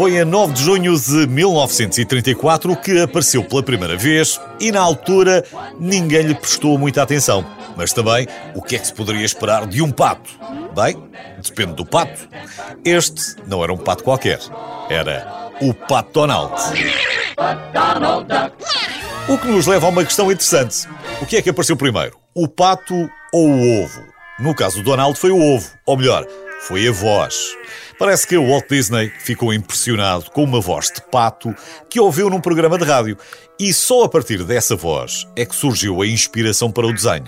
Foi a 9 de junho de 1934 que apareceu pela primeira vez e, na altura, ninguém lhe prestou muita atenção. Mas também, o que é que se poderia esperar de um pato? Bem, depende do pato. Este não era um pato qualquer. Era o Pato Donald. O que nos leva a uma questão interessante. O que é que apareceu primeiro? O pato ou o ovo? No caso do Donald foi o ovo, ou melhor, foi a voz. Parece que o Walt Disney ficou impressionado com uma voz de pato que ouviu num programa de rádio e só a partir dessa voz é que surgiu a inspiração para o desenho.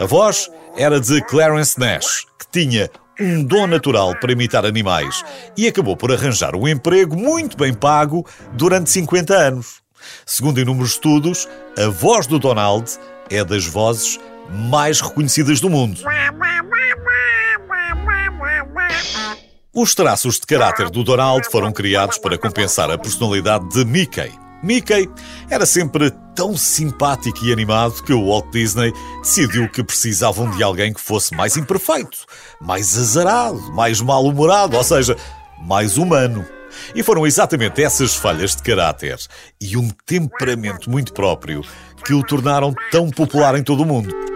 A voz era de Clarence Nash, que tinha um dom natural para imitar animais e acabou por arranjar um emprego muito bem pago durante 50 anos. Segundo inúmeros estudos, a voz do Donald é das vozes mais reconhecidas do mundo. Os traços de caráter do Donald foram criados para compensar a personalidade de Mickey. Mickey era sempre tão simpático e animado que o Walt Disney decidiu que precisavam de alguém que fosse mais imperfeito, mais azarado, mais mal-humorado, ou seja, mais humano. E foram exatamente essas falhas de caráter e um temperamento muito próprio que o tornaram tão popular em todo o mundo.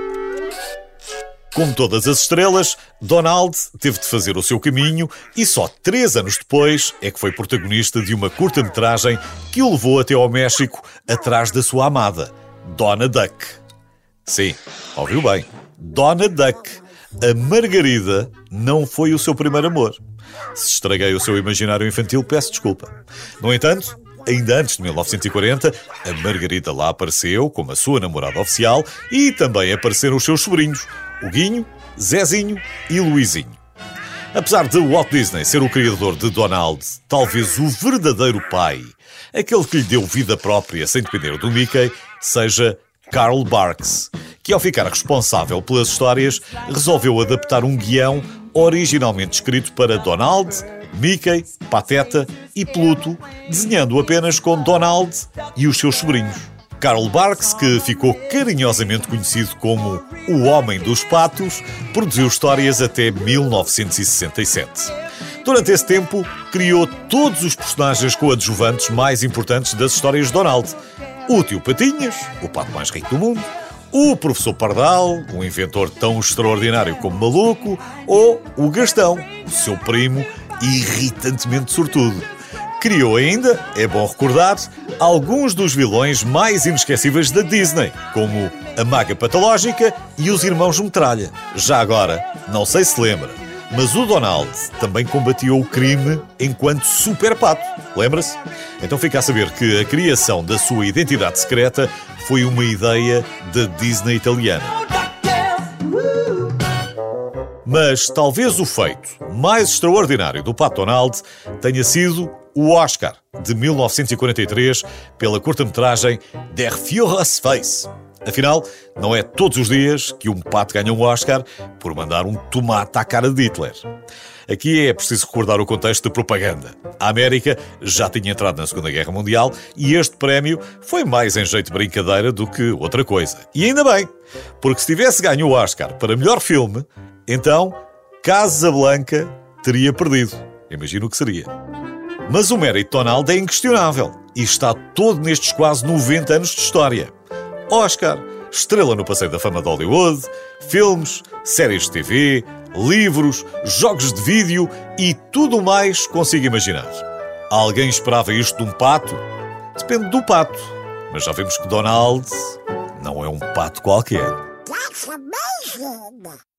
Como todas as estrelas, Donald teve de fazer o seu caminho e só três anos depois é que foi protagonista de uma curta-metragem que o levou até ao México atrás da sua amada, Donna Duck. Sim, ouviu bem. Donna Duck. A Margarida não foi o seu primeiro amor. Se estraguei o seu imaginário infantil, peço desculpa. No entanto, ainda antes de 1940, a Margarida lá apareceu como a sua namorada oficial e também apareceram os seus sobrinhos, o Guinho, Zezinho e Luizinho. Apesar de Walt Disney ser o criador de Donald, talvez o verdadeiro pai, aquele que lhe deu vida própria sem depender do Mickey, seja Carl Barks, que ao ficar responsável pelas histórias, resolveu adaptar um guião originalmente escrito para Donald, Mickey, Pateta e Pluto, desenhando apenas com Donald e os seus sobrinhos. Carl Barks, que ficou carinhosamente conhecido como o Homem dos Patos, produziu histórias até 1967. Durante esse tempo, criou todos os personagens coadjuvantes mais importantes das histórias de Donald. O tio Patinhas, o pato mais rico do mundo, o professor Pardal, um inventor tão extraordinário como maluco, ou o Gastão, o seu primo irritantemente sortudo. Criou ainda, é bom recordar, alguns dos vilões mais inesquecíveis da Disney, como a Maga Patológica e os Irmãos Metralha. Já agora, não sei se lembra, mas o Donald também combateu o crime enquanto super pato. Lembra-se? Então fica a saber que a criação da sua identidade secreta foi uma ideia da Disney italiana. Mas talvez o feito mais extraordinário do Pato Donald tenha sido o Oscar de 1943 pela curta-metragem Der Führer's Face. Afinal, não é todos os dias que um pato ganha um Oscar por mandar um tomate à cara de Hitler. Aqui é preciso recordar o contexto de propaganda. A América já tinha entrado na Segunda Guerra Mundial e este prémio foi mais em jeito de brincadeira do que outra coisa. E ainda bem, porque se tivesse ganho o Oscar para melhor filme, então Casablanca teria perdido. Imagino o que seria. Mas o mérito de Donald é inquestionável e está todo nestes quase 90 anos de história. Oscar, estrela no Passeio da Fama de Hollywood, filmes, séries de TV, livros, jogos de vídeo e tudo mais consigo imaginar. Alguém esperava isto de um pato? Depende do pato. Mas já vimos que Donald não é um pato qualquer. That's amazing!